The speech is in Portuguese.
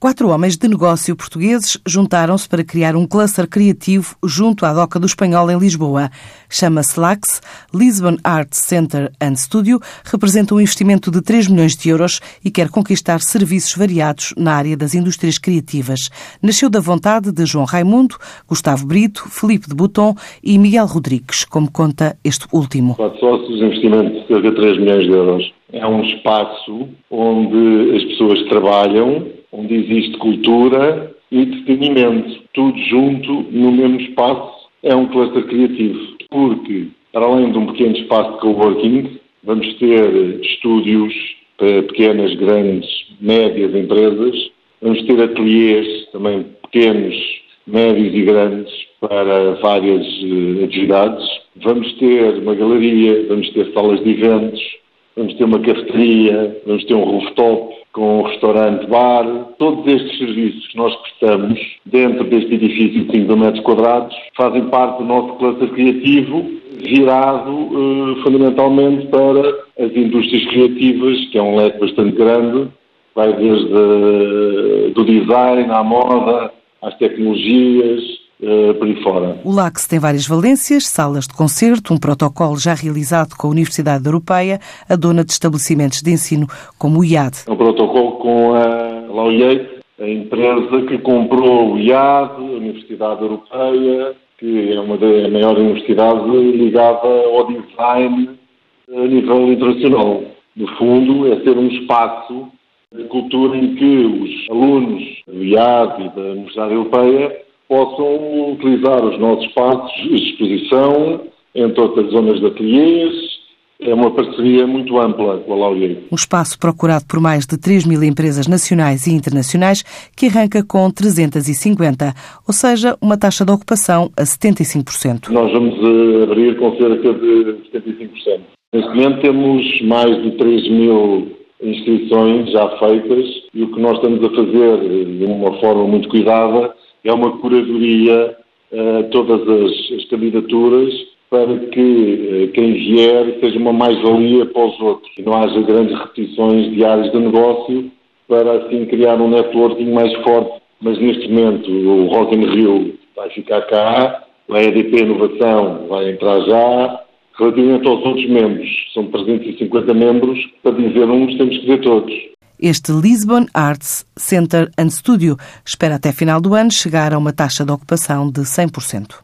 Quatro homens de negócio portugueses juntaram-se para criar um cluster criativo junto à Doca do Espanhol em Lisboa. Chama-se LAX, Lisbon Arts Center and Studio, representa um investimento de 3 milhões de euros e quer conquistar serviços variados na área das indústrias criativas. Nasceu da vontade de João Raimundo, Gustavo Brito, Felipe de Bouton e Miguel Rodrigues, como conta este último. Quatro sócios, investimento de cerca de 3 milhões de euros. É um espaço onde as pessoas trabalham onde existe cultura e entretenimento, tudo junto no mesmo espaço, é um cluster criativo. Porque, para além de um pequeno espaço de coworking, vamos ter estúdios para pequenas, grandes, médias empresas, vamos ter ateliês também pequenos, médios e grandes para várias uh, atividades, vamos ter uma galeria, vamos ter salas de eventos, vamos ter uma cafeteria, vamos ter um rooftop, com restaurante, bar, todos estes serviços que nós prestamos dentro deste edifício de 5 mil metros quadrados fazem parte do nosso cluster criativo, virado uh, fundamentalmente para as indústrias criativas, que é um leque bastante grande, vai desde uh, do design à moda, às tecnologias, uh, por aí fora. O LAX tem várias valências, salas de concerto, um protocolo já realizado com a Universidade Europeia, a dona de estabelecimentos de ensino como o IAD. É um protocolo com a Laureate, a empresa que comprou o IAD, a Universidade Europeia, que é uma da maior universidade ligada ao design a nível internacional. No fundo, é ser um espaço de cultura em que os alunos do IAD e da Universidade Europeia possam utilizar os nossos espaços de exposição, entre outras zonas de ateliês. É uma parceria muito ampla com a Laurier. Um espaço procurado por mais de 3 mil empresas nacionais e internacionais que arranca com 350, ou seja, uma taxa de ocupação a 75%. Nós vamos eh, abrir com cerca de 75%. Neste momento temos mais de 3 mil inscrições já feitas e o que nós estamos a fazer de uma forma muito cuidada é uma curadoria a uh, todas as, as, candidaturas para que uh, quem vier seja uma mais-valia para os outros e não haja grandes repetições de áreas de negócio para assim criar um networking mais forte. Mas neste momento o Rock in Rio vai ficar cá, a EDP Inovação vai entrar já. Relativamente aos outros membros, são 350 membros, para dizer uns temos que dizer todos. Este Lisbon Arts Center and Studio espera até final do ano chegar a uma taxa de ocupação de 100%.